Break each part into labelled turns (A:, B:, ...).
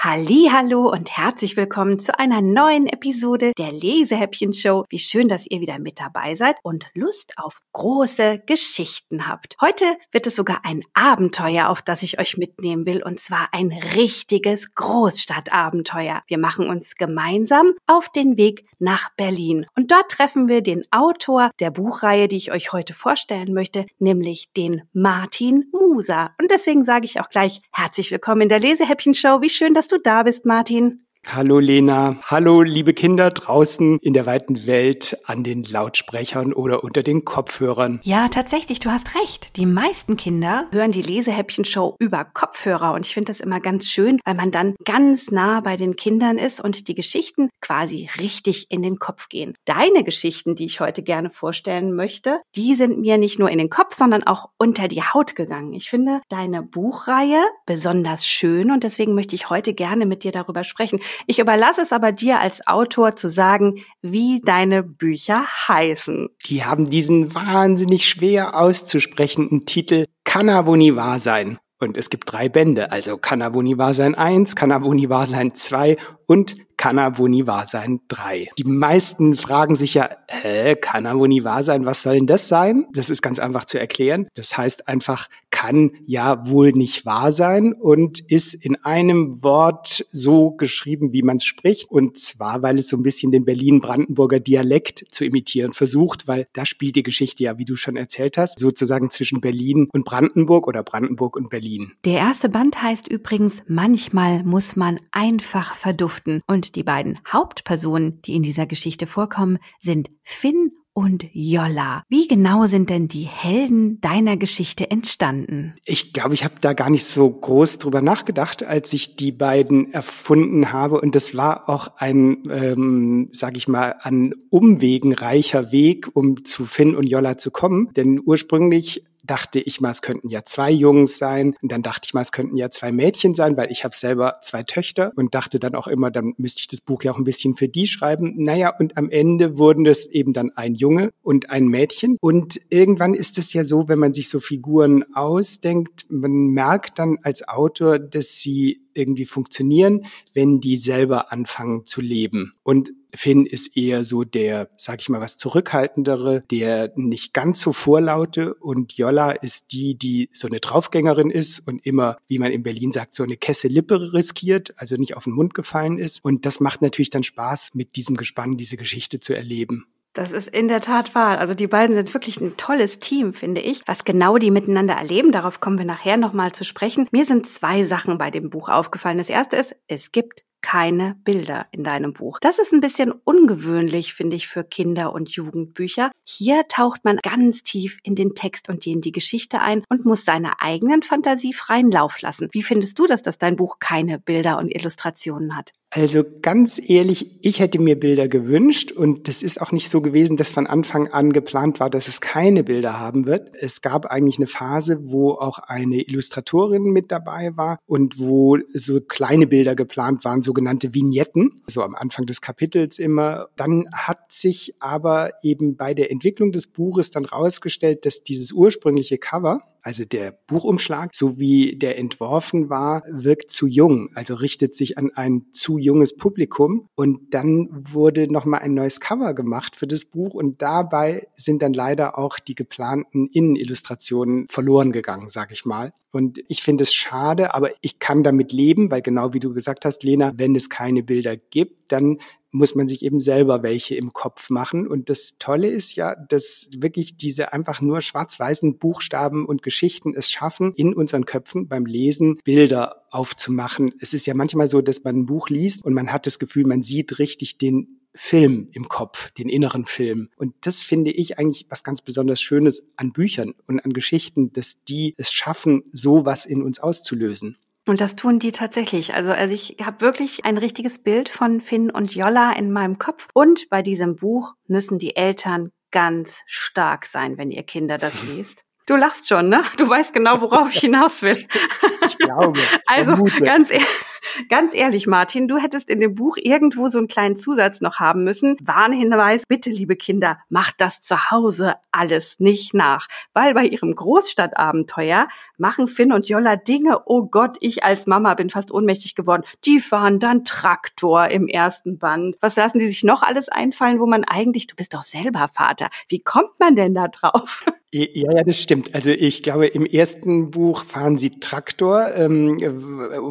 A: Hallo und herzlich willkommen zu einer neuen Episode der Lesehäppchen Show. Wie schön, dass ihr wieder mit dabei seid und Lust auf große Geschichten habt. Heute wird es sogar ein Abenteuer, auf das ich euch mitnehmen will und zwar ein richtiges Großstadtabenteuer. Wir machen uns gemeinsam auf den Weg nach Berlin und dort treffen wir den Autor der Buchreihe, die ich euch heute vorstellen möchte, nämlich den Martin Muser. Und deswegen sage ich auch gleich herzlich willkommen in der Lesehäppchen Show. Wie schön, dass du da bist, Martin.
B: Hallo Lena, hallo liebe Kinder draußen in der weiten Welt an den Lautsprechern oder unter den Kopfhörern.
A: Ja, tatsächlich, du hast recht. Die meisten Kinder hören die Lesehäppchen-Show über Kopfhörer und ich finde das immer ganz schön, weil man dann ganz nah bei den Kindern ist und die Geschichten quasi richtig in den Kopf gehen. Deine Geschichten, die ich heute gerne vorstellen möchte, die sind mir nicht nur in den Kopf, sondern auch unter die Haut gegangen. Ich finde deine Buchreihe besonders schön und deswegen möchte ich heute gerne mit dir darüber sprechen. Ich überlasse es aber dir als Autor zu sagen, wie deine Bücher heißen.
B: Die haben diesen wahnsinnig schwer auszusprechenden Titel nie wahr sein. Und es gibt drei Bände, also nie wahr sein 1, Kann er wohl nie wahr sein 2 und kann er wohl nie wahr sein? Drei. Die meisten fragen sich ja, kann er wohl nie wahr sein? Was soll denn das sein? Das ist ganz einfach zu erklären. Das heißt einfach, kann ja wohl nicht wahr sein und ist in einem Wort so geschrieben, wie man es spricht. Und zwar, weil es so ein bisschen den Berlin-Brandenburger Dialekt zu imitieren versucht, weil da spielt die Geschichte ja, wie du schon erzählt hast, sozusagen zwischen Berlin und Brandenburg oder Brandenburg und Berlin.
A: Der erste Band heißt übrigens, manchmal muss man einfach verduften. Und die beiden Hauptpersonen, die in dieser Geschichte vorkommen, sind Finn und Jolla. Wie genau sind denn die Helden deiner Geschichte entstanden?
B: Ich glaube, ich habe da gar nicht so groß drüber nachgedacht, als ich die beiden erfunden habe. Und das war auch ein, ähm, sage ich mal, an Umwegen reicher Weg, um zu Finn und Jolla zu kommen. Denn ursprünglich dachte ich mal, es könnten ja zwei Jungs sein. Und dann dachte ich mal, es könnten ja zwei Mädchen sein, weil ich habe selber zwei Töchter und dachte dann auch immer, dann müsste ich das Buch ja auch ein bisschen für die schreiben. Naja, und am Ende wurden es eben dann ein Junge und ein Mädchen. Und irgendwann ist es ja so, wenn man sich so Figuren ausdenkt, man merkt dann als Autor, dass sie irgendwie funktionieren, wenn die selber anfangen zu leben. Und Finn ist eher so der, sag ich mal, was zurückhaltendere, der nicht ganz so vorlaute und Jolla ist die, die so eine Draufgängerin ist und immer, wie man in Berlin sagt, so eine Kesselippe riskiert, also nicht auf den Mund gefallen ist. Und das macht natürlich dann Spaß, mit diesem Gespann diese Geschichte zu erleben.
A: Das ist in der Tat wahr. Also die beiden sind wirklich ein tolles Team, finde ich. Was genau die miteinander erleben, darauf kommen wir nachher nochmal zu sprechen. Mir sind zwei Sachen bei dem Buch aufgefallen. Das erste ist, es gibt keine Bilder in deinem Buch. Das ist ein bisschen ungewöhnlich, finde ich, für Kinder- und Jugendbücher. Hier taucht man ganz tief in den Text und in die Geschichte ein und muss seiner eigenen Fantasie freien Lauf lassen. Wie findest du das, dass dein Buch keine Bilder und Illustrationen hat?
B: Also ganz ehrlich, ich hätte mir Bilder gewünscht und das ist auch nicht so gewesen, dass von Anfang an geplant war, dass es keine Bilder haben wird. Es gab eigentlich eine Phase, wo auch eine Illustratorin mit dabei war und wo so kleine Bilder geplant waren, sogenannte Vignetten, so am Anfang des Kapitels immer. Dann hat sich aber eben bei der Entwicklung des Buches dann rausgestellt, dass dieses ursprüngliche Cover also der Buchumschlag, so wie der entworfen war, wirkt zu jung, also richtet sich an ein zu junges Publikum. Und dann wurde nochmal ein neues Cover gemacht für das Buch und dabei sind dann leider auch die geplanten Innenillustrationen verloren gegangen, sag ich mal. Und ich finde es schade, aber ich kann damit leben, weil genau wie du gesagt hast, Lena, wenn es keine Bilder gibt, dann muss man sich eben selber welche im Kopf machen. Und das Tolle ist ja, dass wirklich diese einfach nur schwarz-weißen Buchstaben und Geschichten es schaffen, in unseren Köpfen beim Lesen Bilder aufzumachen. Es ist ja manchmal so, dass man ein Buch liest und man hat das Gefühl, man sieht richtig den Film im Kopf, den inneren Film. Und das finde ich eigentlich was ganz besonders Schönes an Büchern und an Geschichten, dass die es schaffen, sowas in uns auszulösen.
A: Und das tun die tatsächlich. Also, also ich habe wirklich ein richtiges Bild von Finn und Jolla in meinem Kopf. Und bei diesem Buch müssen die Eltern ganz stark sein, wenn ihr Kinder das liest. Du lachst schon, ne? Du weißt genau, worauf ich hinaus will.
B: Ich glaube.
A: also
B: vermute.
A: ganz ehrlich, Ganz ehrlich, Martin, du hättest in dem Buch irgendwo so einen kleinen Zusatz noch haben müssen. Warnhinweis, bitte, liebe Kinder, macht das zu Hause alles nicht nach. Weil bei ihrem Großstadtabenteuer machen Finn und Jolla Dinge, oh Gott, ich als Mama bin fast ohnmächtig geworden. Die fahren dann Traktor im ersten Band. Was lassen die sich noch alles einfallen, wo man eigentlich, du bist doch selber Vater. Wie kommt man denn da drauf?
B: Ja, ja, das stimmt. Also ich glaube, im ersten Buch fahren sie Traktor, ähm,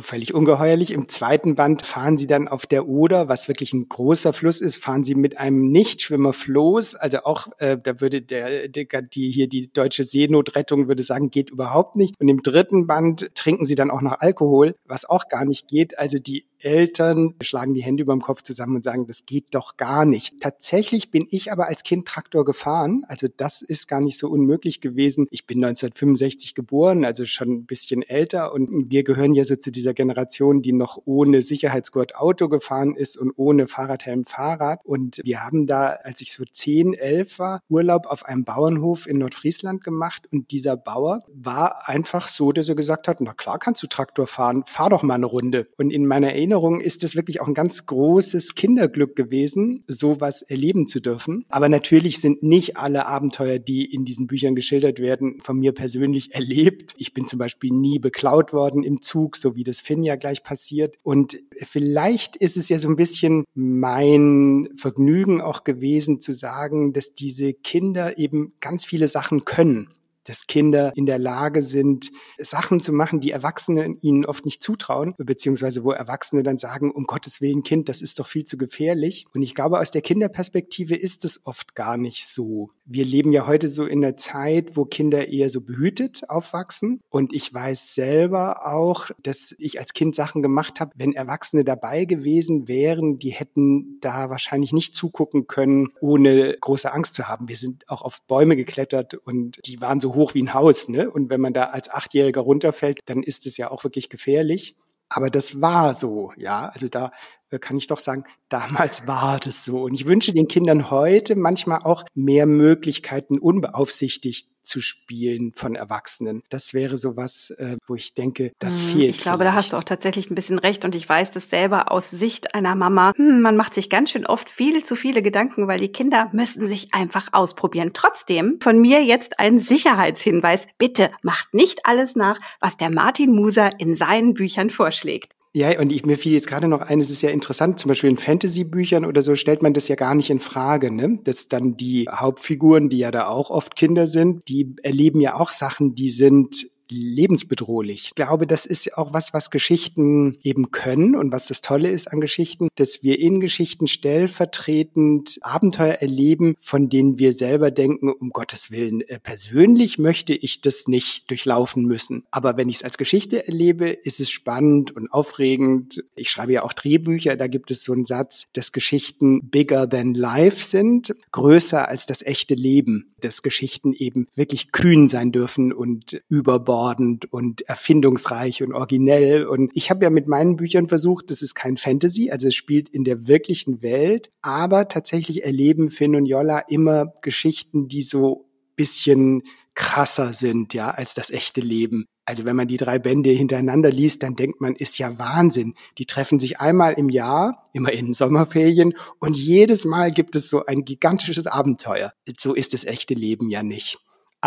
B: völlig ungeheuerlich. Im zweiten Band fahren sie dann auf der Oder, was wirklich ein großer Fluss ist, fahren sie mit einem Nichtschwimmer Floß. Also auch, äh, da würde der, der, die hier die deutsche Seenotrettung würde sagen, geht überhaupt nicht. Und im dritten Band trinken sie dann auch noch Alkohol, was auch gar nicht geht. Also die Eltern schlagen die Hände über dem Kopf zusammen und sagen, das geht doch gar nicht. Tatsächlich bin ich aber als Kind Traktor gefahren. Also das ist gar nicht so unmöglich gewesen. Ich bin 1965 geboren, also schon ein bisschen älter und wir gehören ja so zu dieser Generation, die noch ohne Sicherheitsgurt Auto gefahren ist und ohne Fahrradhelm Fahrrad. Und wir haben da, als ich so 10, 11 war, Urlaub auf einem Bauernhof in Nordfriesland gemacht und dieser Bauer war einfach so, dass er gesagt hat, na klar kannst du Traktor fahren, fahr doch mal eine Runde. Und in meiner Erinnerung ist es wirklich auch ein ganz großes Kinderglück gewesen, sowas erleben zu dürfen. Aber natürlich sind nicht alle Abenteuer, die in diesen Büchern geschildert werden, von mir persönlich erlebt. Ich bin zum Beispiel nie beklaut worden im Zug, so wie das Finn ja gleich passiert. Und vielleicht ist es ja so ein bisschen mein Vergnügen auch gewesen zu sagen, dass diese Kinder eben ganz viele Sachen können dass Kinder in der Lage sind, Sachen zu machen, die Erwachsene ihnen oft nicht zutrauen, beziehungsweise wo Erwachsene dann sagen, um Gottes Willen, Kind, das ist doch viel zu gefährlich. Und ich glaube, aus der Kinderperspektive ist es oft gar nicht so. Wir leben ja heute so in der Zeit, wo Kinder eher so behütet aufwachsen. Und ich weiß selber auch, dass ich als Kind Sachen gemacht habe, wenn Erwachsene dabei gewesen wären, die hätten da wahrscheinlich nicht zugucken können, ohne große Angst zu haben. Wir sind auch auf Bäume geklettert und die waren so hoch wie ein Haus. Ne? Und wenn man da als Achtjähriger runterfällt, dann ist es ja auch wirklich gefährlich. Aber das war so, ja. Also da kann ich doch sagen, damals war das so. Und ich wünsche den Kindern heute manchmal auch mehr Möglichkeiten, unbeaufsichtigt zu spielen von Erwachsenen. Das wäre so was, äh, wo ich denke, das hm, fehlt.
A: Ich glaube, vielleicht. da hast du auch tatsächlich ein bisschen recht und ich weiß das selber aus Sicht einer Mama. Hm, man macht sich ganz schön oft viel zu viele Gedanken, weil die Kinder müssten sich einfach ausprobieren. Trotzdem von mir jetzt ein Sicherheitshinweis. Bitte macht nicht alles nach, was der Martin Muser in seinen Büchern vorschlägt.
B: Ja, und ich, mir fiel jetzt gerade noch ein, es ist ja interessant, zum Beispiel in Fantasy-Büchern oder so stellt man das ja gar nicht in Frage, ne? Dass dann die Hauptfiguren, die ja da auch oft Kinder sind, die erleben ja auch Sachen, die sind lebensbedrohlich. Ich glaube, das ist auch was, was Geschichten eben können und was das Tolle ist an Geschichten, dass wir in Geschichten stellvertretend Abenteuer erleben, von denen wir selber denken, um Gottes Willen, äh, persönlich möchte ich das nicht durchlaufen müssen. Aber wenn ich es als Geschichte erlebe, ist es spannend und aufregend. Ich schreibe ja auch Drehbücher, da gibt es so einen Satz, dass Geschichten bigger than life sind, größer als das echte Leben, dass Geschichten eben wirklich kühn sein dürfen und überbordend überbordend und erfindungsreich und originell. Und ich habe ja mit meinen Büchern versucht, das ist kein Fantasy, also es spielt in der wirklichen Welt, aber tatsächlich erleben Finn und Jolla immer Geschichten, die so bisschen krasser sind, ja, als das echte Leben. Also wenn man die drei Bände hintereinander liest, dann denkt man, ist ja Wahnsinn. Die treffen sich einmal im Jahr, immer in Sommerferien, und jedes Mal gibt es so ein gigantisches Abenteuer. So ist das echte Leben ja nicht.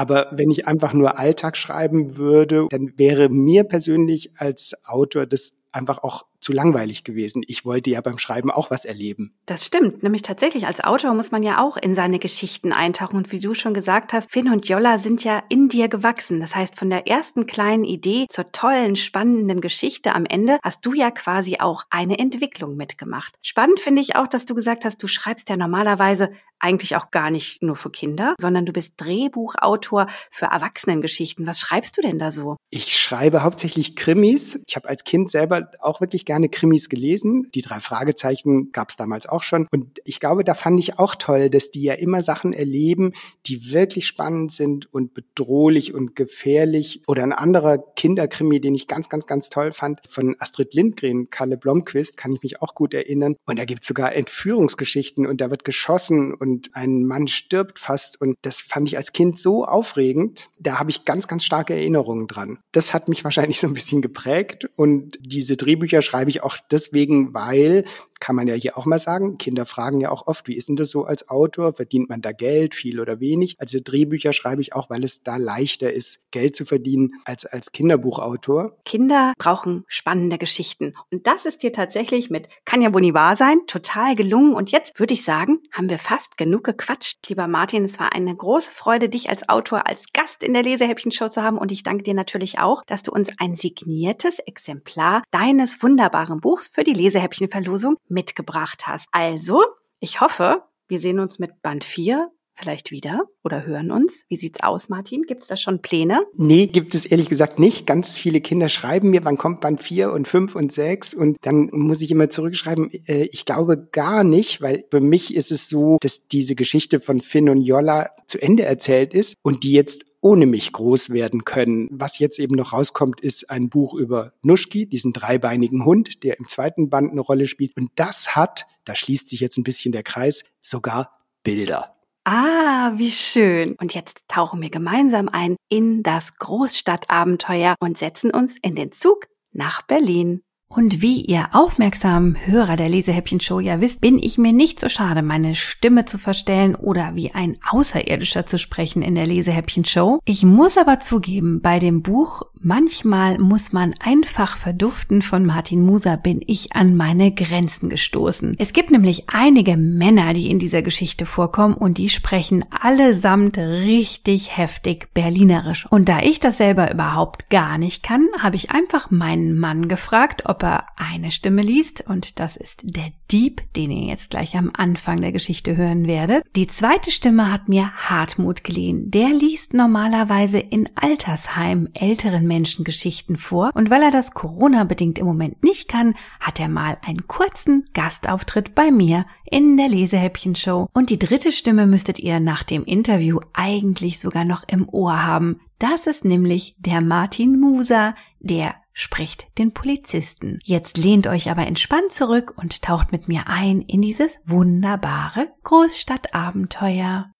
B: Aber wenn ich einfach nur Alltag schreiben würde, dann wäre mir persönlich als Autor das einfach auch zu langweilig gewesen. Ich wollte ja beim Schreiben auch was erleben.
A: Das stimmt. Nämlich tatsächlich als Autor muss man ja auch in seine Geschichten eintauchen. Und wie du schon gesagt hast, Finn und Jolla sind ja in dir gewachsen. Das heißt, von der ersten kleinen Idee zur tollen, spannenden Geschichte am Ende hast du ja quasi auch eine Entwicklung mitgemacht. Spannend finde ich auch, dass du gesagt hast, du schreibst ja normalerweise eigentlich auch gar nicht nur für Kinder, sondern du bist Drehbuchautor für Erwachsenengeschichten. Was schreibst du denn da so?
B: Ich schreibe hauptsächlich Krimis. Ich habe als Kind selber auch wirklich gerne Krimis gelesen. Die drei Fragezeichen gab es damals auch schon. Und ich glaube, da fand ich auch toll, dass die ja immer Sachen erleben, die wirklich spannend sind und bedrohlich und gefährlich. Oder ein anderer Kinderkrimi, den ich ganz, ganz, ganz toll fand, von Astrid Lindgren, Kalle Blomquist, kann ich mich auch gut erinnern. Und da gibt es sogar Entführungsgeschichten und da wird geschossen und ein Mann stirbt fast. Und das fand ich als Kind so aufregend. Da habe ich ganz, ganz starke Erinnerungen dran. Das hat mich wahrscheinlich so ein bisschen geprägt. Und diese Drehbücher schreibe ich auch deswegen, weil kann man ja hier auch mal sagen. Kinder fragen ja auch oft, wie ist denn das so als Autor? Verdient man da Geld, viel oder wenig? Also Drehbücher schreibe ich auch, weil es da leichter ist, Geld zu verdienen als als Kinderbuchautor.
A: Kinder brauchen spannende Geschichten. Und das ist dir tatsächlich mit Kann ja wohl nie wahr sein, total gelungen. Und jetzt würde ich sagen, haben wir fast genug gequatscht. Lieber Martin, es war eine große Freude, dich als Autor, als Gast in der Lesehäppchen-Show zu haben. Und ich danke dir natürlich auch, dass du uns ein signiertes Exemplar deines wunderbaren Buchs für die Lesehäppchen-Verlosung mitgebracht hast. Also, ich hoffe, wir sehen uns mit Band 4 vielleicht wieder oder hören uns. Wie sieht's aus, Martin? Gibt es da schon Pläne?
B: Nee, gibt es ehrlich gesagt nicht. Ganz viele Kinder schreiben mir, wann kommt Band 4 und 5 und 6 und dann muss ich immer zurückschreiben, äh, ich glaube gar nicht, weil für mich ist es so, dass diese Geschichte von Finn und Jolla zu Ende erzählt ist und die jetzt ohne mich groß werden können. Was jetzt eben noch rauskommt, ist ein Buch über Nuschki, diesen dreibeinigen Hund, der im zweiten Band eine Rolle spielt. Und das hat, da schließt sich jetzt ein bisschen der Kreis, sogar Bilder.
A: Ah, wie schön. Und jetzt tauchen wir gemeinsam ein in das Großstadtabenteuer und setzen uns in den Zug nach Berlin. Und wie ihr aufmerksamen Hörer der Lesehäppchen-Show ja wisst, bin ich mir nicht so schade, meine Stimme zu verstellen oder wie ein Außerirdischer zu sprechen in der Lesehäppchen-Show. Ich muss aber zugeben, bei dem Buch Manchmal muss man einfach verduften von Martin Muser bin ich an meine Grenzen gestoßen. Es gibt nämlich einige Männer, die in dieser Geschichte vorkommen und die sprechen allesamt richtig heftig Berlinerisch. Und da ich das selber überhaupt gar nicht kann, habe ich einfach meinen Mann gefragt, ob er eine Stimme liest und das ist der Dieb, den ihr jetzt gleich am Anfang der Geschichte hören werdet. Die zweite Stimme hat mir Hartmut geliehen. Der liest normalerweise in Altersheim älteren Menschen Geschichten vor und weil er das Corona-bedingt im Moment nicht kann, hat er mal einen kurzen Gastauftritt bei mir in der Lesehäppchen-Show. Und die dritte Stimme müsstet ihr nach dem Interview eigentlich sogar noch im Ohr haben. Das ist nämlich der Martin Muser, der spricht den Polizisten. Jetzt lehnt euch aber entspannt zurück und taucht mit mir ein in dieses wunderbare Großstadtabenteuer.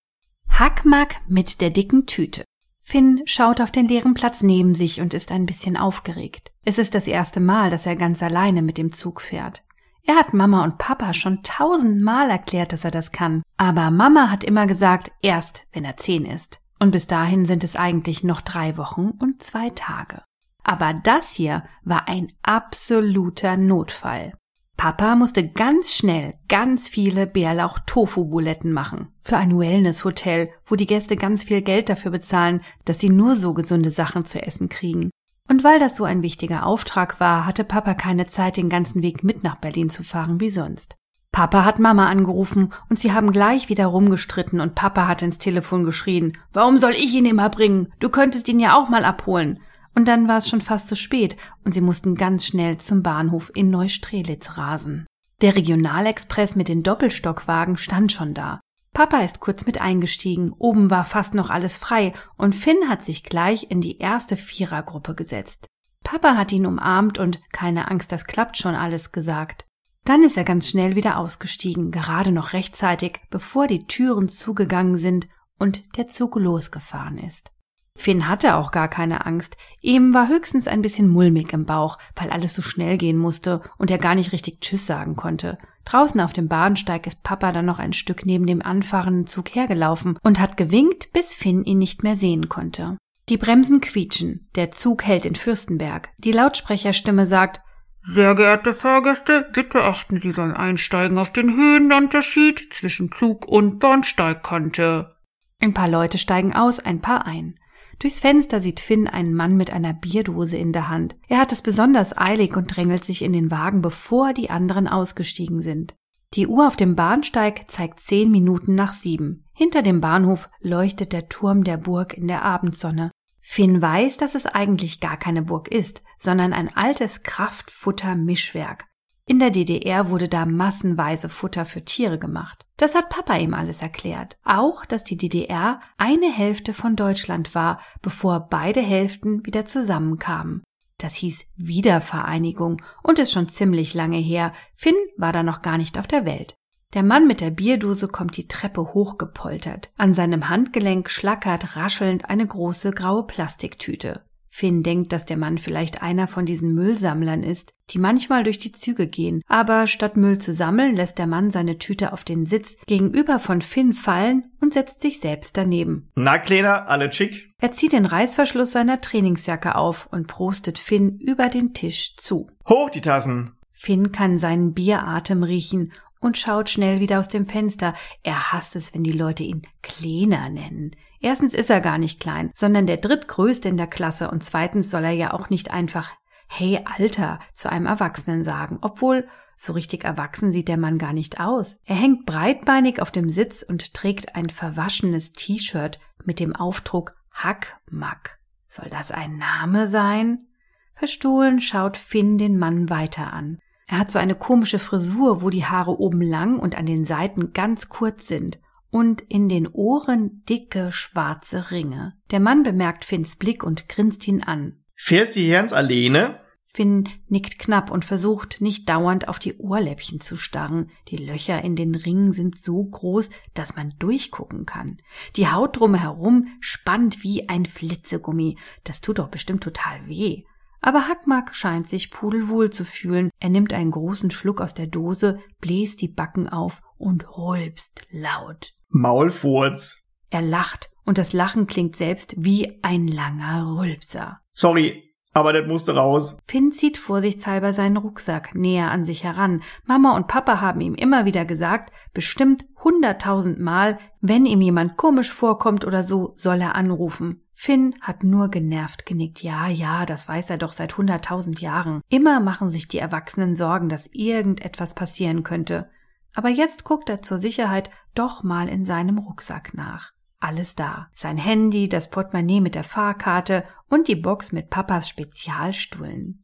A: Hackmack mit der dicken Tüte. Finn schaut auf den leeren Platz neben sich und ist ein bisschen aufgeregt. Es ist das erste Mal, dass er ganz alleine mit dem Zug fährt. Er hat Mama und Papa schon tausendmal erklärt, dass er das kann. Aber Mama hat immer gesagt, erst wenn er zehn ist. Und bis dahin sind es eigentlich noch drei Wochen und zwei Tage. Aber das hier war ein absoluter Notfall. Papa musste ganz schnell ganz viele Bärlauch-Tofu-Buletten machen. Für ein Wellness-Hotel, wo die Gäste ganz viel Geld dafür bezahlen, dass sie nur so gesunde Sachen zu essen kriegen. Und weil das so ein wichtiger Auftrag war, hatte Papa keine Zeit, den ganzen Weg mit nach Berlin zu fahren wie sonst. Papa hat Mama angerufen und sie haben gleich wieder rumgestritten und Papa hat ins Telefon geschrien, warum soll ich ihn immer bringen? Du könntest ihn ja auch mal abholen. Und dann war es schon fast zu spät und sie mussten ganz schnell zum Bahnhof in Neustrelitz rasen. Der Regionalexpress mit den Doppelstockwagen stand schon da. Papa ist kurz mit eingestiegen, oben war fast noch alles frei und Finn hat sich gleich in die erste Vierergruppe gesetzt. Papa hat ihn umarmt und keine Angst, das klappt schon alles gesagt. Dann ist er ganz schnell wieder ausgestiegen, gerade noch rechtzeitig, bevor die Türen zugegangen sind und der Zug losgefahren ist. Finn hatte auch gar keine Angst. Ihm war höchstens ein bisschen mulmig im Bauch, weil alles so schnell gehen musste und er gar nicht richtig Tschüss sagen konnte. Draußen auf dem Bahnsteig ist Papa dann noch ein Stück neben dem anfahrenden Zug hergelaufen und hat gewinkt, bis Finn ihn nicht mehr sehen konnte. Die Bremsen quietschen. Der Zug hält in Fürstenberg. Die Lautsprecherstimme sagt,
C: sehr geehrte Fahrgäste, bitte achten Sie beim Einsteigen auf den Höhenunterschied zwischen Zug und Bahnsteigkante.
A: Ein paar Leute steigen aus, ein paar ein. Durchs Fenster sieht Finn einen Mann mit einer Bierdose in der Hand. Er hat es besonders eilig und drängelt sich in den Wagen, bevor die anderen ausgestiegen sind. Die Uhr auf dem Bahnsteig zeigt zehn Minuten nach sieben. Hinter dem Bahnhof leuchtet der Turm der Burg in der Abendsonne. Finn weiß, dass es eigentlich gar keine Burg ist, sondern ein altes Kraftfutter-Mischwerk. In der DDR wurde da massenweise Futter für Tiere gemacht. Das hat Papa ihm alles erklärt. Auch, dass die DDR eine Hälfte von Deutschland war, bevor beide Hälften wieder zusammenkamen. Das hieß Wiedervereinigung und ist schon ziemlich lange her. Finn war da noch gar nicht auf der Welt. Der Mann mit der Bierdose kommt die Treppe hochgepoltert. An seinem Handgelenk schlackert raschelnd eine große graue Plastiktüte. Finn denkt, dass der Mann vielleicht einer von diesen Müllsammlern ist, die manchmal durch die Züge gehen, aber statt Müll zu sammeln, lässt der Mann seine Tüte auf den Sitz gegenüber von Finn fallen und setzt sich selbst daneben.
D: Na, Kleiner, alle schick?
A: Er zieht den Reißverschluss seiner Trainingsjacke auf und prostet Finn über den Tisch zu.
D: Hoch die Tassen!
A: Finn kann seinen Bieratem riechen und schaut schnell wieder aus dem Fenster. Er hasst es, wenn die Leute ihn Kleiner nennen. Erstens ist er gar nicht klein, sondern der drittgrößte in der Klasse und zweitens soll er ja auch nicht einfach Hey Alter zu einem Erwachsenen sagen, obwohl so richtig erwachsen sieht der Mann gar nicht aus. Er hängt breitbeinig auf dem Sitz und trägt ein verwaschenes T-Shirt mit dem Aufdruck Hackmack. Soll das ein Name sein? Verstohlen schaut Finn den Mann weiter an. Er hat so eine komische Frisur, wo die Haare oben lang und an den Seiten ganz kurz sind und in den Ohren dicke schwarze Ringe. Der Mann bemerkt Finns Blick und grinst ihn an.
D: Fährst du hier ins Alleine?
A: Finn nickt knapp und versucht nicht dauernd auf die Ohrläppchen zu starren. Die Löcher in den Ringen sind so groß, dass man durchgucken kann. Die Haut drumherum spannt wie ein Flitzegummi. Das tut doch bestimmt total weh. Aber Hackmark scheint sich pudelwohl zu fühlen. Er nimmt einen großen Schluck aus der Dose, bläst die Backen auf und rülpst laut.
D: Maulfurz.
A: Er lacht und das Lachen klingt selbst wie ein langer Rülpser.
D: Sorry, aber das musste raus.
A: Finn zieht vorsichtshalber seinen Rucksack näher an sich heran. Mama und Papa haben ihm immer wieder gesagt, bestimmt hunderttausend Mal, wenn ihm jemand komisch vorkommt oder so, soll er anrufen. Finn hat nur genervt genickt. Ja, ja, das weiß er doch seit hunderttausend Jahren. Immer machen sich die Erwachsenen Sorgen, dass irgendetwas passieren könnte. Aber jetzt guckt er zur Sicherheit doch mal in seinem Rucksack nach. Alles da. Sein Handy, das Portemonnaie mit der Fahrkarte und die Box mit Papas Spezialstullen.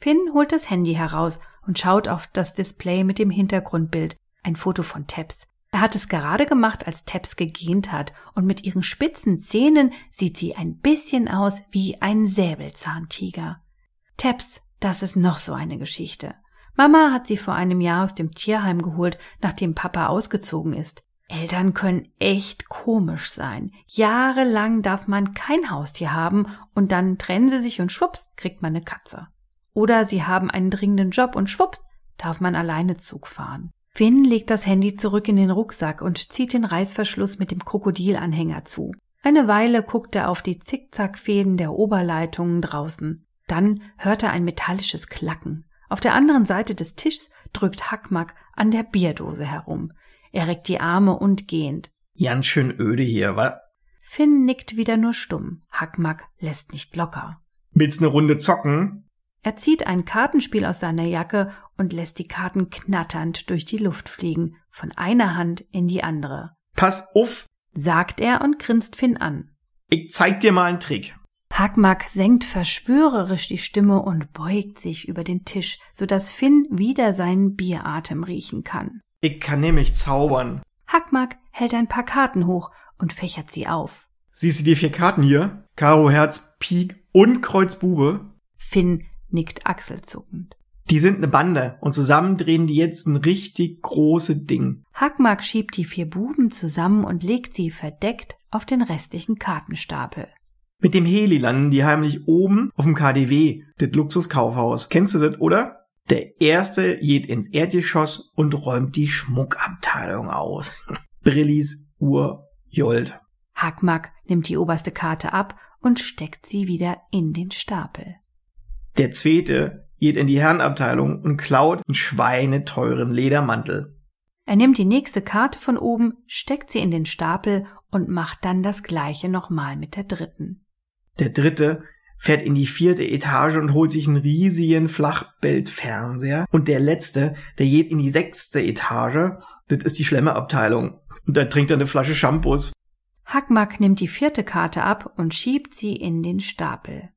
A: Finn holt das Handy heraus und schaut auf das Display mit dem Hintergrundbild. Ein Foto von Tabs. Er hat es gerade gemacht, als Tabs gegähnt hat, und mit ihren spitzen Zähnen sieht sie ein bisschen aus wie ein Säbelzahntiger. Tabs, das ist noch so eine Geschichte. Mama hat sie vor einem Jahr aus dem Tierheim geholt, nachdem Papa ausgezogen ist. Eltern können echt komisch sein. Jahrelang darf man kein Haustier haben und dann trennen sie sich und schwupps kriegt man eine Katze. Oder sie haben einen dringenden Job und schwupps darf man alleine Zug fahren. Finn legt das Handy zurück in den Rucksack und zieht den Reißverschluss mit dem Krokodilanhänger zu. Eine Weile guckt er auf die Zickzackfäden der Oberleitungen draußen. Dann hört er ein metallisches Klacken. Auf der anderen Seite des Tischs drückt Hackmack an der Bierdose herum. Er reckt die Arme und gähnt.
D: Ganz schön öde hier, wa?
A: Finn nickt wieder nur stumm. Hackmack lässt nicht locker.
D: Willst ne Runde zocken?
A: Er zieht ein Kartenspiel aus seiner Jacke und lässt die Karten knatternd durch die Luft fliegen, von einer Hand in die andere.
D: Pass auf,
A: Sagt er und grinst Finn an.
D: ich zeig dir mal einen Trick.
A: Hackmack senkt verschwörerisch die Stimme und beugt sich über den Tisch, so dass Finn wieder seinen Bieratem riechen kann.
D: Ich kann nämlich zaubern.
A: Hackmack hält ein paar Karten hoch und fächert sie auf.
D: Siehst du die vier Karten hier? Karo, Herz, Pik und Kreuz Bube.
A: Finn nickt achselzuckend.
D: Die sind ne Bande und zusammen drehen die jetzt ein richtig große Ding.
A: Hackmack schiebt die vier Buben zusammen und legt sie verdeckt auf den restlichen Kartenstapel.
D: Mit dem Heli landen die heimlich oben auf dem KDW, das Luxuskaufhaus. Kennst du das, oder? Der erste geht ins Erdgeschoss und räumt die Schmuckabteilung aus. Brillis, Uhr, Jolt.
A: Hackmack nimmt die oberste Karte ab und steckt sie wieder in den Stapel.
D: Der zweite geht in die Herrenabteilung und klaut einen schweineteuren Ledermantel.
A: Er nimmt die nächste Karte von oben, steckt sie in den Stapel und macht dann das gleiche nochmal mit der dritten.
D: Der dritte fährt in die vierte Etage und holt sich einen riesigen Flachbildfernseher. Und der letzte, der geht in die sechste Etage. Das ist die Schlemmerabteilung. Und da trinkt er eine Flasche Shampoos.
A: Hackmack nimmt die vierte Karte ab und schiebt sie in den Stapel.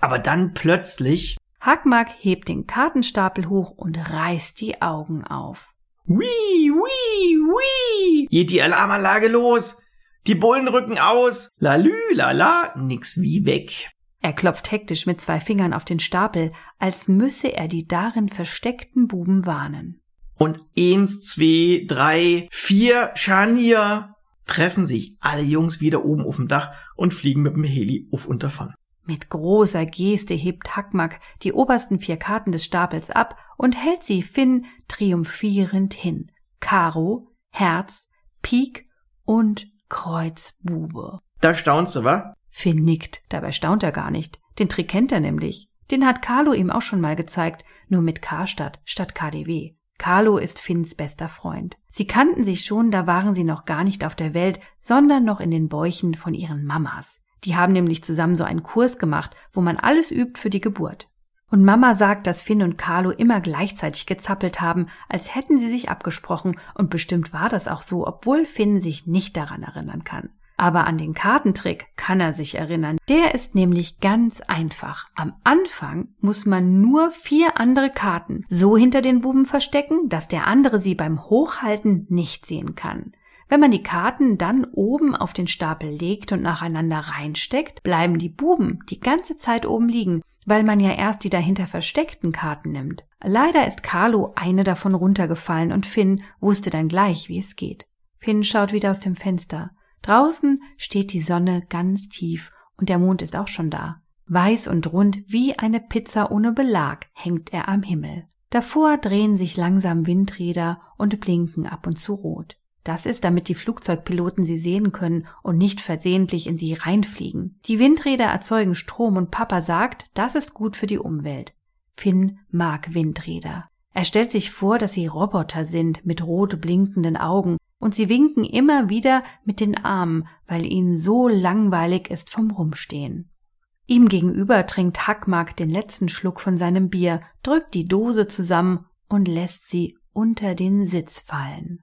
D: Aber dann plötzlich,
A: Hackmack hebt den Kartenstapel hoch und reißt die Augen auf.
D: wii, wii, wii, geht die Alarmanlage los. Die Bullen rücken aus. Lalü, lala, nix wie weg.
A: Er klopft hektisch mit zwei Fingern auf den Stapel, als müsse er die darin versteckten Buben warnen.
D: Und eins, zwei, drei, vier Scharnier treffen sich alle Jungs wieder oben auf dem Dach und fliegen mit dem Heli auf und davon.
A: Mit großer Geste hebt Hackmack die obersten vier Karten des Stapels ab und hält sie Finn triumphierend hin. Karo, Herz, Pik und Kreuz Bube.
D: Da staunst du, wa?
A: Finn nickt, dabei staunt er gar nicht. Den Trick kennt er nämlich. Den hat Carlo ihm auch schon mal gezeigt, nur mit Karstadt statt KDW. Carlo ist Finns bester Freund. Sie kannten sich schon, da waren sie noch gar nicht auf der Welt, sondern noch in den Bäuchen von ihren Mamas. Die haben nämlich zusammen so einen Kurs gemacht, wo man alles übt für die Geburt. Und Mama sagt, dass Finn und Carlo immer gleichzeitig gezappelt haben, als hätten sie sich abgesprochen, und bestimmt war das auch so, obwohl Finn sich nicht daran erinnern kann. Aber an den Kartentrick kann er sich erinnern. Der ist nämlich ganz einfach. Am Anfang muss man nur vier andere Karten so hinter den Buben verstecken, dass der andere sie beim Hochhalten nicht sehen kann. Wenn man die Karten dann oben auf den Stapel legt und nacheinander reinsteckt, bleiben die Buben die ganze Zeit oben liegen, weil man ja erst die dahinter versteckten Karten nimmt. Leider ist Carlo eine davon runtergefallen und Finn wusste dann gleich, wie es geht. Finn schaut wieder aus dem Fenster. Draußen steht die Sonne ganz tief und der Mond ist auch schon da. Weiß und rund wie eine Pizza ohne Belag hängt er am Himmel. Davor drehen sich langsam Windräder und blinken ab und zu rot. Das ist, damit die Flugzeugpiloten sie sehen können und nicht versehentlich in sie reinfliegen. Die Windräder erzeugen Strom und Papa sagt, das ist gut für die Umwelt. Finn mag Windräder. Er stellt sich vor, dass sie Roboter sind mit rot blinkenden Augen und sie winken immer wieder mit den Armen, weil ihnen so langweilig ist vom Rumstehen. Ihm gegenüber trinkt Hackmark den letzten Schluck von seinem Bier, drückt die Dose zusammen und lässt sie unter den Sitz fallen.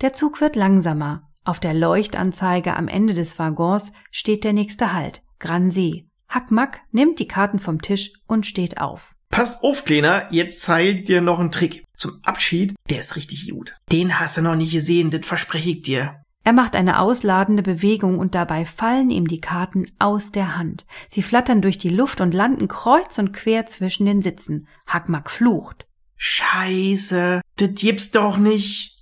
A: Der Zug wird langsamer. Auf der Leuchtanzeige am Ende des Waggons steht der nächste Halt, Gransee. Hackmack nimmt die Karten vom Tisch und steht auf.
D: Pass auf, Kleiner, jetzt zeig ich dir noch einen Trick. Zum Abschied, der ist richtig gut. Den hast du noch nicht gesehen, das verspreche ich dir.
A: Er macht eine ausladende Bewegung und dabei fallen ihm die Karten aus der Hand. Sie flattern durch die Luft und landen kreuz und quer zwischen den Sitzen. Hackmack flucht.
D: Scheiße, das gibt's doch nicht.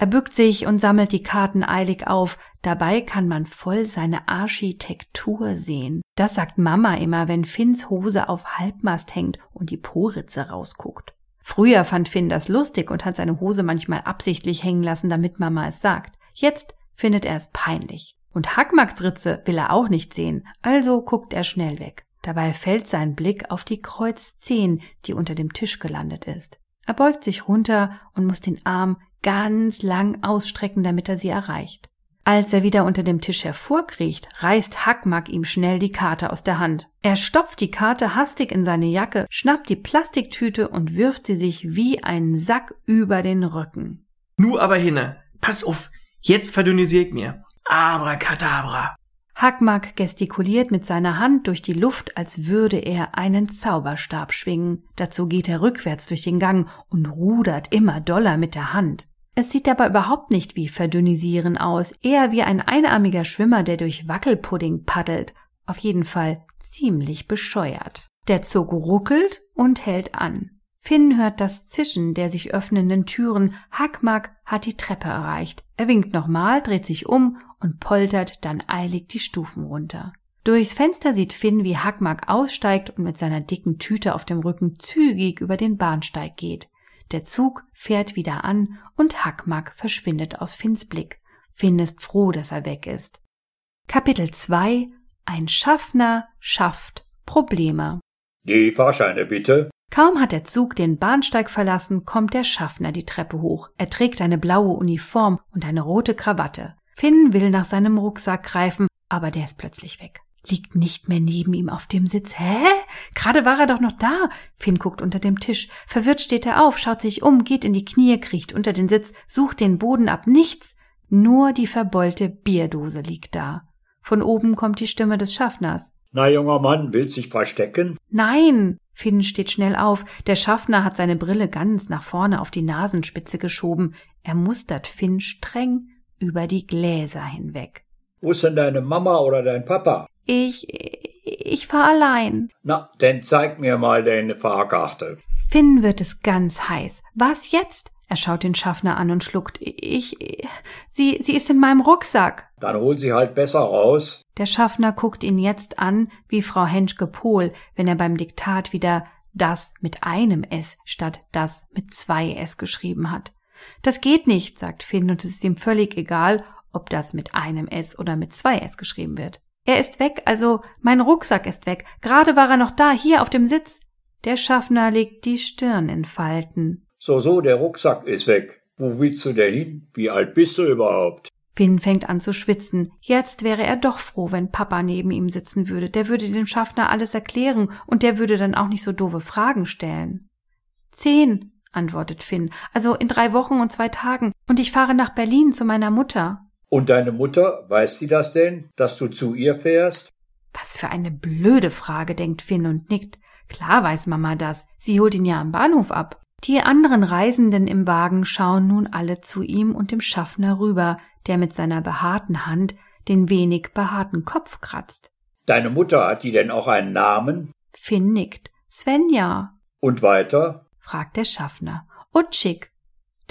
A: Er bückt sich und sammelt die Karten eilig auf. Dabei kann man voll seine Architektur sehen. Das sagt Mama immer, wenn Finns Hose auf Halbmast hängt und die Poritze rausguckt. Früher fand Finn das lustig und hat seine Hose manchmal absichtlich hängen lassen, damit Mama es sagt. Jetzt findet er es peinlich. Und Hackmacks Ritze will er auch nicht sehen, also guckt er schnell weg. Dabei fällt sein Blick auf die Kreuz 10, die unter dem Tisch gelandet ist. Er beugt sich runter und muss den Arm ganz lang ausstrecken, damit er sie erreicht. Als er wieder unter dem Tisch hervorkriecht, reißt Hackmack ihm schnell die Karte aus der Hand. Er stopft die Karte hastig in seine Jacke, schnappt die Plastiktüte und wirft sie sich wie ein Sack über den Rücken.
D: Nu aber hinne. Pass auf, jetzt verdünnisiert mir. Abracadabra.
A: Hackmack gestikuliert mit seiner Hand durch die Luft, als würde er einen Zauberstab schwingen. Dazu geht er rückwärts durch den Gang und rudert immer doller mit der Hand. Es sieht aber überhaupt nicht wie Verdünnisieren aus, eher wie ein einarmiger Schwimmer, der durch Wackelpudding paddelt. Auf jeden Fall ziemlich bescheuert. Der Zug ruckelt und hält an. Finn hört das Zischen der sich öffnenden Türen. Hackmack hat die Treppe erreicht. Er winkt nochmal, dreht sich um und poltert dann eilig die Stufen runter. Durchs Fenster sieht Finn, wie Hackmack aussteigt und mit seiner dicken Tüte auf dem Rücken zügig über den Bahnsteig geht. Der Zug fährt wieder an und Hackmack verschwindet aus Finns Blick. Finn ist froh, dass er weg ist. Kapitel 2 Ein Schaffner schafft Probleme.
E: Die Fahrscheine bitte.
A: Kaum hat der Zug den Bahnsteig verlassen, kommt der Schaffner die Treppe hoch. Er trägt eine blaue Uniform und eine rote Krawatte. Finn will nach seinem Rucksack greifen, aber der ist plötzlich weg. Liegt nicht mehr neben ihm auf dem Sitz. Hä? Gerade war er doch noch da. Finn guckt unter dem Tisch. Verwirrt steht er auf, schaut sich um, geht in die Knie, kriecht unter den Sitz, sucht den Boden ab. Nichts. Nur die verbeulte Bierdose liegt da. Von oben kommt die Stimme des Schaffners.
E: Na, junger Mann, willst dich verstecken?
A: Nein. Finn steht schnell auf. Der Schaffner hat seine Brille ganz nach vorne auf die Nasenspitze geschoben. Er mustert Finn streng über die Gläser hinweg.
E: Wo ist denn deine Mama oder dein Papa?
A: Ich, ich fahr allein.
E: Na, dann zeig mir mal deine Fahrkarte.
A: Finn wird es ganz heiß. Was jetzt? Er schaut den Schaffner an und schluckt. Ich, sie, sie ist in meinem Rucksack.
E: Dann hol sie halt besser raus.
A: Der Schaffner guckt ihn jetzt an wie Frau Henschke Pohl, wenn er beim Diktat wieder das mit einem S statt das mit zwei S geschrieben hat. Das geht nicht, sagt Finn, und es ist ihm völlig egal, ob das mit einem S oder mit zwei S geschrieben wird. Er ist weg, also mein Rucksack ist weg. Gerade war er noch da, hier auf dem Sitz. Der Schaffner legt die Stirn in Falten.
E: So, so, der Rucksack ist weg. Wo willst du denn hin? Wie alt bist du überhaupt?
A: Finn fängt an zu schwitzen. Jetzt wäre er doch froh, wenn Papa neben ihm sitzen würde. Der würde dem Schaffner alles erklären und der würde dann auch nicht so doofe Fragen stellen. Zehn, antwortet Finn. Also in drei Wochen und zwei Tagen. Und ich fahre nach Berlin zu meiner Mutter.
E: Und deine Mutter, weiß sie das denn, dass du zu ihr fährst?
A: Was für eine blöde Frage, denkt Finn und nickt. Klar weiß Mama das. Sie holt ihn ja am Bahnhof ab. Die anderen Reisenden im Wagen schauen nun alle zu ihm und dem Schaffner rüber, der mit seiner behaarten Hand den wenig behaarten Kopf kratzt.
E: Deine Mutter hat die denn auch einen Namen?
A: Finn nickt. Svenja.
E: Und weiter?
A: fragt der Schaffner. Utschik.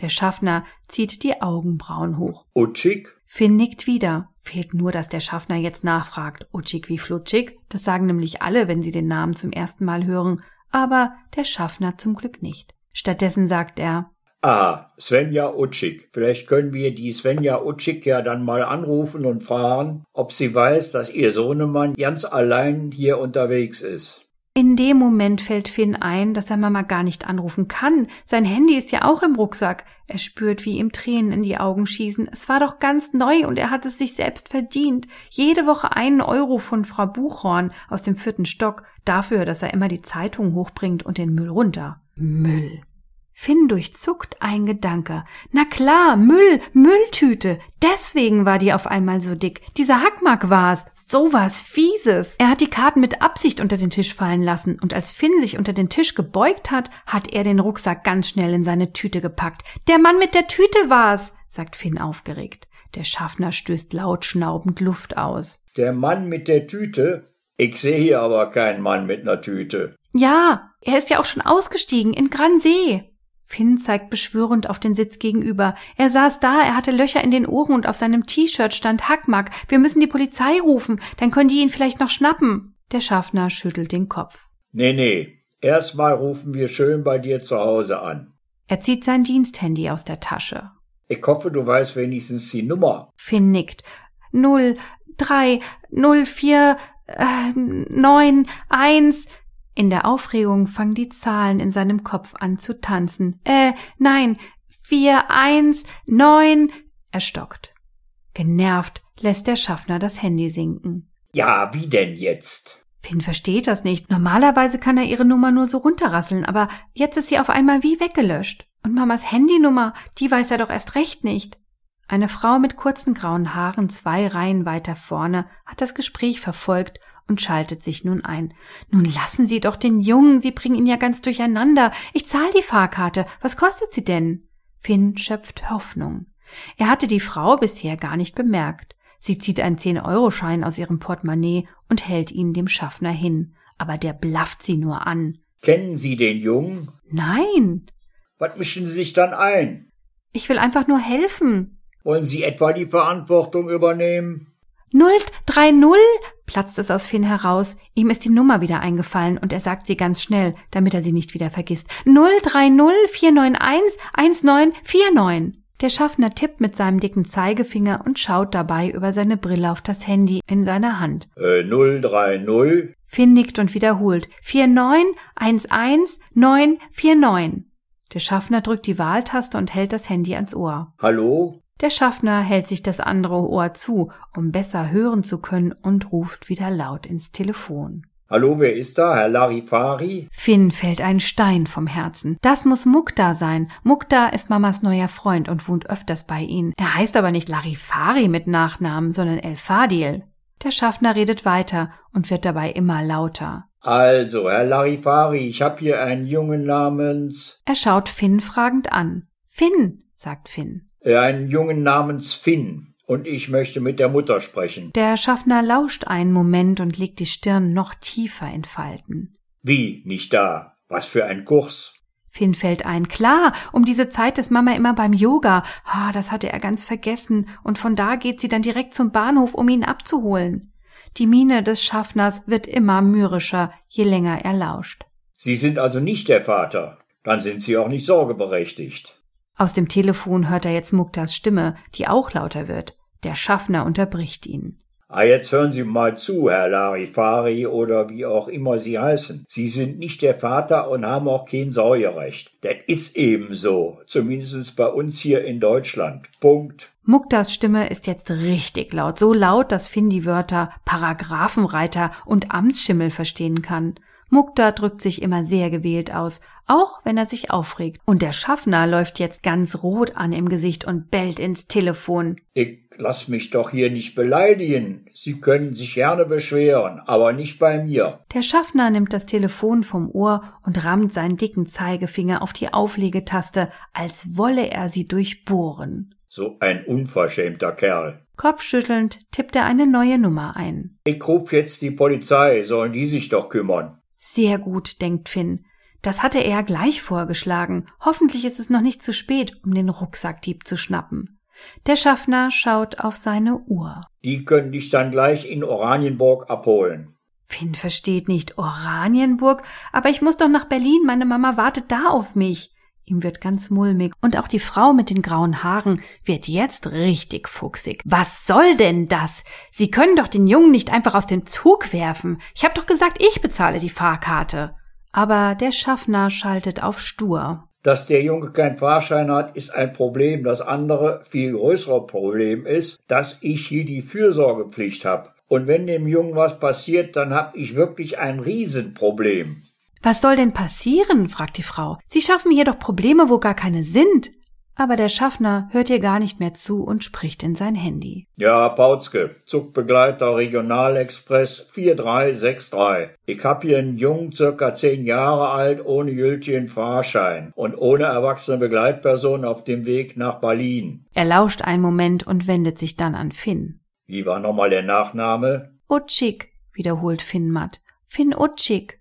A: Der Schaffner zieht die Augenbrauen hoch.
E: Utschik?
A: Finn nickt wieder. Fehlt nur, dass der Schaffner jetzt nachfragt. Utschik wie Flutschik? Das sagen nämlich alle, wenn sie den Namen zum ersten Mal hören. Aber der Schaffner zum Glück nicht. Stattdessen sagt er,
E: Ah, Svenja Utschik. Vielleicht können wir die Svenja Utschik ja dann mal anrufen und fragen, ob sie weiß, dass ihr Sohnemann ganz allein hier unterwegs ist.
A: In dem Moment fällt Finn ein, dass er Mama gar nicht anrufen kann. Sein Handy ist ja auch im Rucksack. Er spürt, wie ihm Tränen in die Augen schießen. Es war doch ganz neu und er hat es sich selbst verdient. Jede Woche einen Euro von Frau Buchhorn aus dem vierten Stock dafür, dass er immer die Zeitung hochbringt und den Müll runter. Müll. Finn durchzuckt ein Gedanke. Na klar, Müll, Mülltüte. Deswegen war die auf einmal so dick. Dieser Hackmack war's. So was Fieses. Er hat die Karten mit Absicht unter den Tisch fallen lassen und als Finn sich unter den Tisch gebeugt hat, hat er den Rucksack ganz schnell in seine Tüte gepackt. Der Mann mit der Tüte war's, sagt Finn aufgeregt. Der Schaffner stößt laut schnaubend Luft aus.
E: Der Mann mit der Tüte? Ich sehe hier aber keinen Mann mit einer Tüte.
A: Ja, er ist ja auch schon ausgestiegen in Gransee. Finn zeigt beschwörend auf den Sitz gegenüber. Er saß da, er hatte Löcher in den Ohren und auf seinem T-Shirt stand Hackmack. Wir müssen die Polizei rufen, dann können die ihn vielleicht noch schnappen. Der Schaffner schüttelt den Kopf.
E: Nee, nee. Erstmal rufen wir schön bei dir zu Hause an.
A: Er zieht sein Diensthandy aus der Tasche.
E: Ich hoffe, du weißt wenigstens die Nummer.
A: Finn nickt. Null, drei, null, vier, äh, neun, eins. In der Aufregung fangen die Zahlen in seinem Kopf an zu tanzen. Äh, nein, vier, eins, neun. Er stockt. Genervt lässt der Schaffner das Handy sinken.
E: Ja, wie denn jetzt?
A: Finn versteht das nicht. Normalerweise kann er ihre Nummer nur so runterrasseln, aber jetzt ist sie auf einmal wie weggelöscht. Und Mamas Handynummer, die weiß er doch erst recht nicht. Eine Frau mit kurzen grauen Haaren zwei Reihen weiter vorne hat das Gespräch verfolgt und schaltet sich nun ein. Nun lassen Sie doch den Jungen, Sie bringen ihn ja ganz durcheinander. Ich zahle die Fahrkarte. Was kostet sie denn? Finn schöpft Hoffnung. Er hatte die Frau bisher gar nicht bemerkt. Sie zieht einen Zehn-Euro-Schein aus ihrem Portemonnaie und hält ihn dem Schaffner hin. Aber der blafft sie nur an.
E: Kennen Sie den Jungen?
A: Nein.
E: Was mischen Sie sich dann ein?
A: Ich will einfach nur helfen.
E: Wollen Sie etwa die Verantwortung übernehmen?
A: 030 platzt es aus Finn heraus. Ihm ist die Nummer wieder eingefallen und er sagt sie ganz schnell, damit er sie nicht wieder vergisst. 030 491 1949. Der Schaffner tippt mit seinem dicken Zeigefinger und schaut dabei über seine Brille auf das Handy in seiner Hand.
E: Äh, 030?
A: Finn nickt und wiederholt. 4911949. Der Schaffner drückt die Wahltaste und hält das Handy ans Ohr.
E: Hallo?
A: Der Schaffner hält sich das andere Ohr zu, um besser hören zu können und ruft wieder laut ins Telefon.
E: Hallo, wer ist da? Herr Larifari?
A: Finn fällt ein Stein vom Herzen. Das muss Mukta sein. Mukta ist Mamas neuer Freund und wohnt öfters bei ihnen. Er heißt aber nicht Larifari mit Nachnamen, sondern El Fadil. Der Schaffner redet weiter und wird dabei immer lauter.
E: Also, Herr Larifari, ich hab hier einen Jungen namens...
A: Er schaut Finn fragend an. Finn, sagt Finn.
E: Äh, einen Jungen namens Finn. Und ich möchte mit der Mutter sprechen.
A: Der Schaffner lauscht einen Moment und legt die Stirn noch tiefer in Falten.
E: Wie, nicht da? Was für ein Kurs?
A: Finn fällt ein. Klar, um diese Zeit ist Mama immer beim Yoga. Ah, das hatte er ganz vergessen. Und von da geht sie dann direkt zum Bahnhof, um ihn abzuholen. Die Miene des Schaffners wird immer mürrischer, je länger er lauscht.
E: Sie sind also nicht der Vater. Dann sind Sie auch nicht sorgeberechtigt.
A: Aus dem Telefon hört er jetzt Muktas Stimme, die auch lauter wird. Der Schaffner unterbricht ihn.
E: Ah, jetzt hören Sie mal zu, Herr Larifari oder wie auch immer Sie heißen. Sie sind nicht der Vater und haben auch kein Sorgerecht. Das ist eben so. Zumindest bei uns hier in Deutschland. Punkt.
A: Muktas Stimme ist jetzt richtig laut. So laut, dass Finn die Wörter Paragraphenreiter und Amtsschimmel verstehen kann. Mukta drückt sich immer sehr gewählt aus, auch wenn er sich aufregt. Und der Schaffner läuft jetzt ganz rot an im Gesicht und bellt ins Telefon.
E: Ich lass mich doch hier nicht beleidigen. Sie können sich gerne beschweren, aber nicht bei mir.
A: Der Schaffner nimmt das Telefon vom Ohr und rammt seinen dicken Zeigefinger auf die Auflegetaste, als wolle er sie durchbohren.
E: So ein unverschämter Kerl.
A: Kopfschüttelnd tippt er eine neue Nummer ein.
E: Ich ruf jetzt die Polizei, sollen die sich doch kümmern.
A: Sehr gut, denkt Finn. Das hatte er gleich vorgeschlagen. Hoffentlich ist es noch nicht zu spät, um den Rucksackdieb zu schnappen. Der Schaffner schaut auf seine Uhr.
E: Die können dich dann gleich in Oranienburg abholen.
A: Finn versteht nicht Oranienburg, aber ich muss doch nach Berlin, meine Mama wartet da auf mich. Ihm wird ganz mulmig und auch die Frau mit den grauen Haaren wird jetzt richtig fuchsig. Was soll denn das? Sie können doch den Jungen nicht einfach aus dem Zug werfen. Ich hab doch gesagt, ich bezahle die Fahrkarte. Aber der Schaffner schaltet auf stur.
E: Dass der Junge keinen Fahrschein hat, ist ein Problem. Das andere, viel größere Problem ist, dass ich hier die Fürsorgepflicht habe. Und wenn dem Jungen was passiert, dann habe ich wirklich ein Riesenproblem.
A: Was soll denn passieren? fragt die Frau. Sie schaffen hier doch Probleme, wo gar keine sind. Aber der Schaffner hört ihr gar nicht mehr zu und spricht in sein Handy.
E: Ja, Pauzke, Zugbegleiter Regionalexpress 4363. Ich hab hier einen Jungen, circa zehn Jahre alt, ohne gültigen Fahrschein und ohne erwachsene Begleitperson auf dem Weg nach Berlin.
A: Er lauscht einen Moment und wendet sich dann an Finn.
E: Wie war nochmal der Nachname?
A: Utschig, wiederholt Finn matt. Finn Utschig.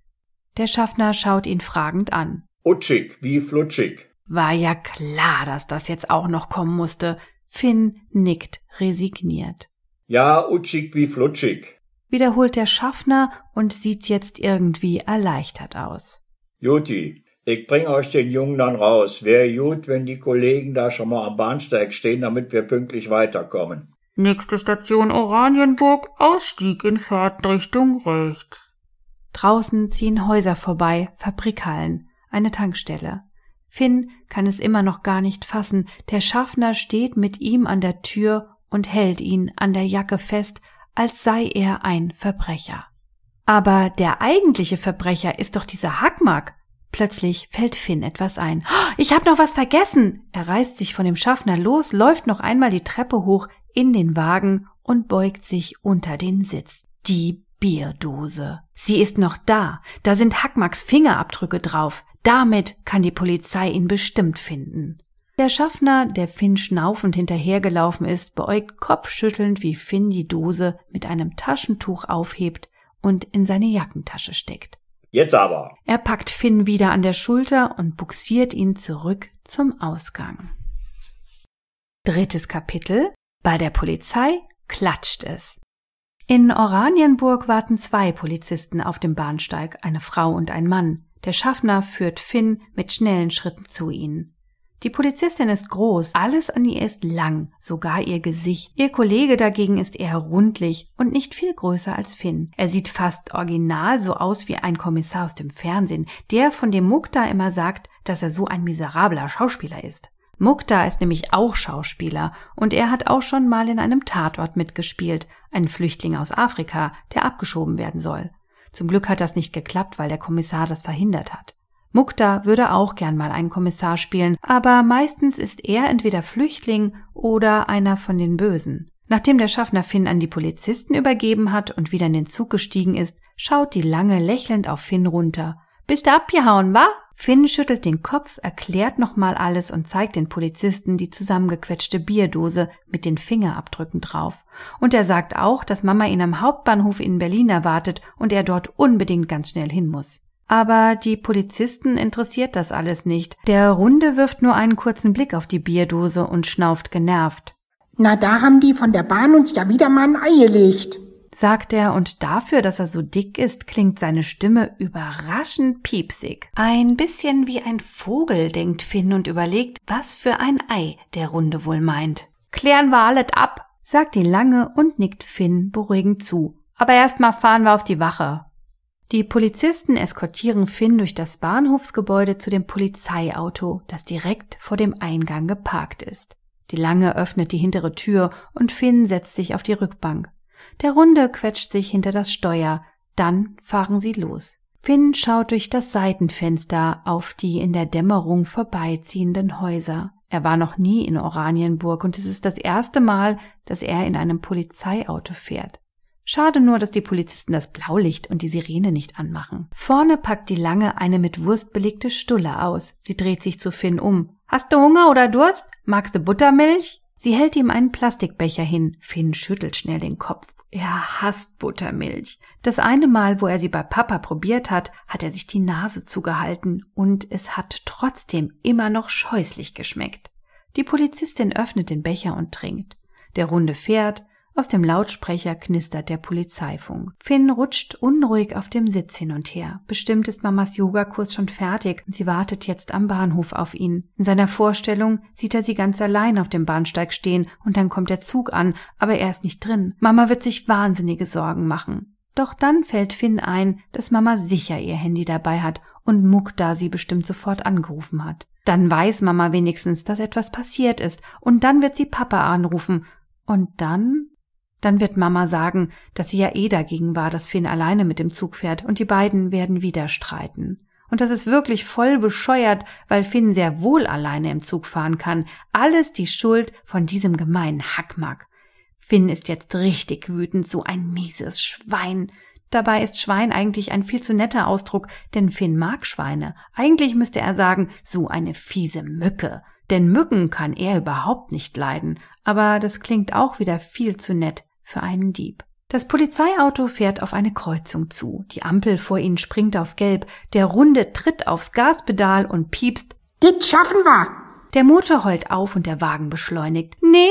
A: Der Schaffner schaut ihn fragend an.
E: Utschig, wie flutschig.
A: War ja klar, dass das jetzt auch noch kommen musste. Finn nickt resigniert.
E: Ja, utschig wie flutschig.
A: Wiederholt der Schaffner und sieht jetzt irgendwie erleichtert aus.
E: Juti, ich bring euch den Jungen dann raus. Wär gut, wenn die Kollegen da schon mal am Bahnsteig stehen, damit wir pünktlich weiterkommen.
C: Nächste Station Oranienburg, Ausstieg in Fahrtrichtung rechts.
A: Draußen ziehen Häuser vorbei, Fabrikhallen, eine Tankstelle. Finn kann es immer noch gar nicht fassen. Der Schaffner steht mit ihm an der Tür und hält ihn an der Jacke fest, als sei er ein Verbrecher. Aber der eigentliche Verbrecher ist doch dieser Hackmack. Plötzlich fällt Finn etwas ein. Oh, ich hab noch was vergessen. Er reißt sich von dem Schaffner los, läuft noch einmal die Treppe hoch in den Wagen und beugt sich unter den Sitz. Die Bierdose. Sie ist noch da. Da sind Hackmacks Fingerabdrücke drauf. Damit kann die Polizei ihn bestimmt finden. Der Schaffner, der Finn schnaufend hinterhergelaufen ist, beäugt kopfschüttelnd, wie Finn die Dose mit einem Taschentuch aufhebt und in seine Jackentasche steckt.
E: Jetzt aber.
A: Er packt Finn wieder an der Schulter und buxiert ihn zurück zum Ausgang. Drittes Kapitel. Bei der Polizei klatscht es. In Oranienburg warten zwei Polizisten auf dem Bahnsteig, eine Frau und ein Mann. Der Schaffner führt Finn mit schnellen Schritten zu ihnen. Die Polizistin ist groß, alles an ihr ist lang, sogar ihr Gesicht. Ihr Kollege dagegen ist eher rundlich und nicht viel größer als Finn. Er sieht fast original so aus wie ein Kommissar aus dem Fernsehen, der von dem Mukta immer sagt, dass er so ein miserabler Schauspieler ist. Mukta ist nämlich auch Schauspieler und er hat auch schon mal in einem Tatort mitgespielt, ein Flüchtling aus Afrika, der abgeschoben werden soll. Zum Glück hat das nicht geklappt, weil der Kommissar das verhindert hat. Mukta würde auch gern mal einen Kommissar spielen, aber meistens ist er entweder Flüchtling oder einer von den Bösen. Nachdem der Schaffner Finn an die Polizisten übergeben hat und wieder in den Zug gestiegen ist, schaut die Lange lächelnd auf Finn runter. Bist du abgehauen, wa? Finn schüttelt den Kopf, erklärt nochmal alles und zeigt den Polizisten die zusammengequetschte Bierdose mit den Fingerabdrücken drauf. Und er sagt auch, dass Mama ihn am Hauptbahnhof in Berlin erwartet und er dort unbedingt ganz schnell hin muss. Aber die Polizisten interessiert das alles nicht. Der Runde wirft nur einen kurzen Blick auf die Bierdose und schnauft genervt.
F: Na, da haben die von der Bahn uns ja wieder mal ein Ei gelegt
A: sagt er, und dafür, dass er so dick ist, klingt seine Stimme überraschend piepsig. Ein bisschen wie ein Vogel, denkt Finn und überlegt, was für ein Ei der Runde wohl meint. Klären wir alles ab, sagt die Lange und nickt Finn beruhigend zu. Aber erstmal fahren wir auf die Wache. Die Polizisten eskortieren Finn durch das Bahnhofsgebäude zu dem Polizeiauto, das direkt vor dem Eingang geparkt ist. Die Lange öffnet die hintere Tür und Finn setzt sich auf die Rückbank. Der Runde quetscht sich hinter das Steuer, dann fahren sie los. Finn schaut durch das Seitenfenster auf die in der Dämmerung vorbeiziehenden Häuser. Er war noch nie in Oranienburg und es ist das erste Mal, dass er in einem Polizeiauto fährt. Schade nur, dass die Polizisten das Blaulicht und die Sirene nicht anmachen. Vorne packt die Lange eine mit Wurst belegte Stulle aus. Sie dreht sich zu Finn um. Hast du Hunger oder Durst? Magst du Buttermilch? Sie hält ihm einen Plastikbecher hin. Finn schüttelt schnell den Kopf. Er hasst Buttermilch. Das eine Mal, wo er sie bei Papa probiert hat, hat er sich die Nase zugehalten und es hat trotzdem immer noch scheußlich geschmeckt. Die Polizistin öffnet den Becher und trinkt. Der Runde fährt, aus dem Lautsprecher knistert der Polizeifunk. Finn rutscht unruhig auf dem Sitz hin und her. Bestimmt ist Mamas Yogakurs schon fertig und sie wartet jetzt am Bahnhof auf ihn. In seiner Vorstellung sieht er sie ganz allein auf dem Bahnsteig stehen und dann kommt der Zug an, aber er ist nicht drin. Mama wird sich wahnsinnige Sorgen machen. Doch dann fällt Finn ein, dass Mama sicher ihr Handy dabei hat und Muck da sie bestimmt sofort angerufen hat. Dann weiß Mama wenigstens, dass etwas passiert ist, und dann wird sie Papa anrufen, und dann dann wird Mama sagen, dass sie ja eh dagegen war, dass Finn alleine mit dem Zug fährt und die beiden werden wieder streiten. Und das ist wirklich voll bescheuert, weil Finn sehr wohl alleine im Zug fahren kann. Alles die Schuld von diesem gemeinen Hackmack. Finn ist jetzt richtig wütend, so ein mieses Schwein. Dabei ist Schwein eigentlich ein viel zu netter Ausdruck, denn Finn mag Schweine. Eigentlich müsste er sagen, so eine fiese Mücke. Denn Mücken kann er überhaupt nicht leiden. Aber das klingt auch wieder viel zu nett für einen Dieb. Das Polizeiauto fährt auf eine Kreuzung zu. Die Ampel vor ihnen springt auf gelb. Der Runde tritt aufs Gaspedal und piepst.
F: Dit schaffen wir!
A: Der Motor heult auf und der Wagen beschleunigt. Nee,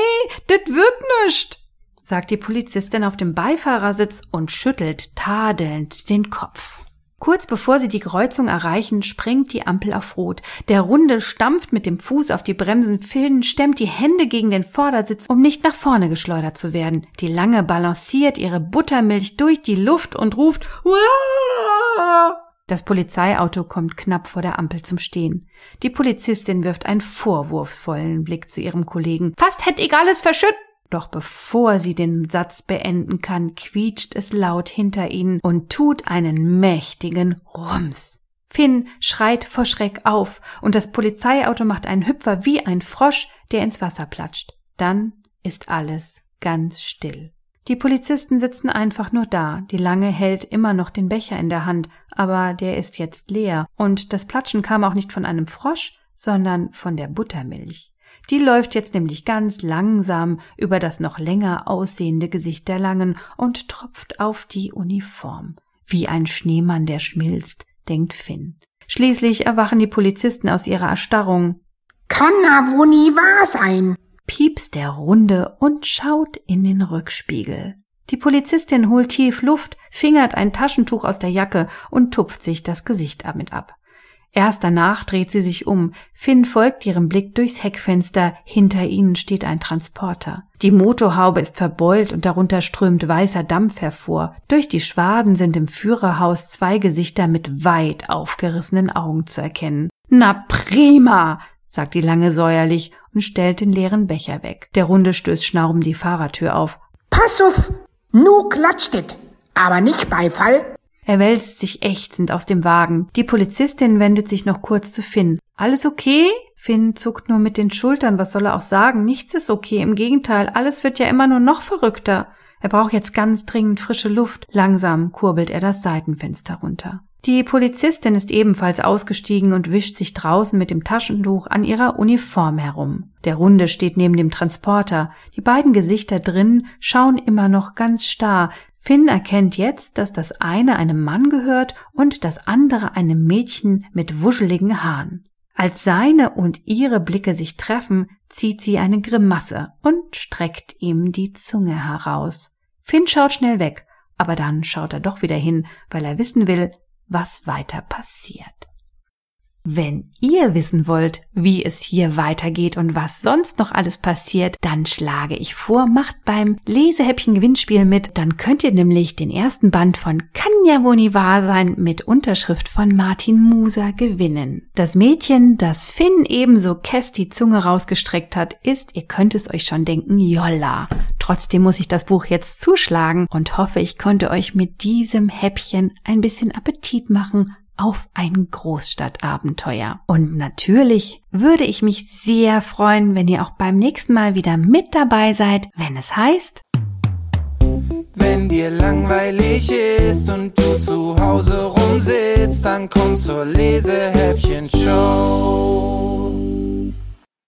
A: dit wird nischt, sagt die Polizistin auf dem Beifahrersitz und schüttelt tadelnd den Kopf. Kurz bevor sie die Kreuzung erreichen, springt die Ampel auf Rot. Der Runde stampft mit dem Fuß auf die Bremsen, Finn stemmt die Hände gegen den Vordersitz, um nicht nach vorne geschleudert zu werden. Die Lange balanciert ihre Buttermilch durch die Luft und ruft Wah! Das Polizeiauto kommt knapp vor der Ampel zum Stehen. Die Polizistin wirft einen vorwurfsvollen Blick zu ihrem Kollegen. Fast hätt ich alles verschütt! Doch bevor sie den Satz beenden kann, quietscht es laut hinter ihnen und tut einen mächtigen Rums. Finn schreit vor Schreck auf und das Polizeiauto macht einen Hüpfer wie ein Frosch, der ins Wasser platscht. Dann ist alles ganz still. Die Polizisten sitzen einfach nur da. Die Lange hält immer noch den Becher in der Hand, aber der ist jetzt leer. Und das Platschen kam auch nicht von einem Frosch, sondern von der Buttermilch. Die läuft jetzt nämlich ganz langsam über das noch länger aussehende Gesicht der Langen und tropft auf die Uniform. Wie ein Schneemann, der schmilzt, denkt Finn. Schließlich erwachen die Polizisten aus ihrer Erstarrung.
F: Kann na wo nie wahr sein,
A: piepst der Runde und schaut in den Rückspiegel. Die Polizistin holt tief Luft, fingert ein Taschentuch aus der Jacke und tupft sich das Gesicht damit ab. Erst danach dreht sie sich um. Finn folgt ihrem Blick durchs Heckfenster. Hinter ihnen steht ein Transporter. Die Motorhaube ist verbeult und darunter strömt weißer Dampf hervor. Durch die Schwaden sind im Führerhaus zwei Gesichter mit weit aufgerissenen Augen zu erkennen. Na prima, sagt die Lange säuerlich und stellt den leeren Becher weg. Der Runde stößt schnaubend die Fahrertür auf.
F: Pass auf, nu klatschtet, aber nicht Beifall.
A: Er wälzt sich ächzend aus dem Wagen. Die Polizistin wendet sich noch kurz zu Finn. Alles okay? Finn zuckt nur mit den Schultern. Was soll er auch sagen? Nichts ist okay. Im Gegenteil, alles wird ja immer nur noch verrückter. Er braucht jetzt ganz dringend frische Luft. Langsam kurbelt er das Seitenfenster runter. Die Polizistin ist ebenfalls ausgestiegen und wischt sich draußen mit dem Taschentuch an ihrer Uniform herum. Der Runde steht neben dem Transporter. Die beiden Gesichter drin schauen immer noch ganz starr, Finn erkennt jetzt, dass das eine einem Mann gehört und das andere einem Mädchen mit wuscheligen Haaren. Als seine und ihre Blicke sich treffen, zieht sie eine Grimasse und streckt ihm die Zunge heraus. Finn schaut schnell weg, aber dann schaut er doch wieder hin, weil er wissen will, was weiter passiert. Wenn ihr wissen wollt, wie es hier weitergeht und was sonst noch alles passiert, dann schlage ich vor, macht beim Lesehäppchen Gewinnspiel mit, dann könnt ihr nämlich den ersten Band von wohl nie wahr sein mit Unterschrift von Martin Muser gewinnen. Das Mädchen, das Finn ebenso Kess die Zunge rausgestreckt hat, ist, ihr könnt es euch schon denken, Jolla. Trotzdem muss ich das Buch jetzt zuschlagen und hoffe, ich konnte euch mit diesem Häppchen ein bisschen Appetit machen auf ein Großstadtabenteuer. Und natürlich würde ich mich sehr freuen, wenn ihr auch beim nächsten Mal wieder mit dabei seid, wenn es heißt,
G: wenn dir langweilig ist und du zu Hause rumsitzt, dann komm zur Lesehäppchen Show.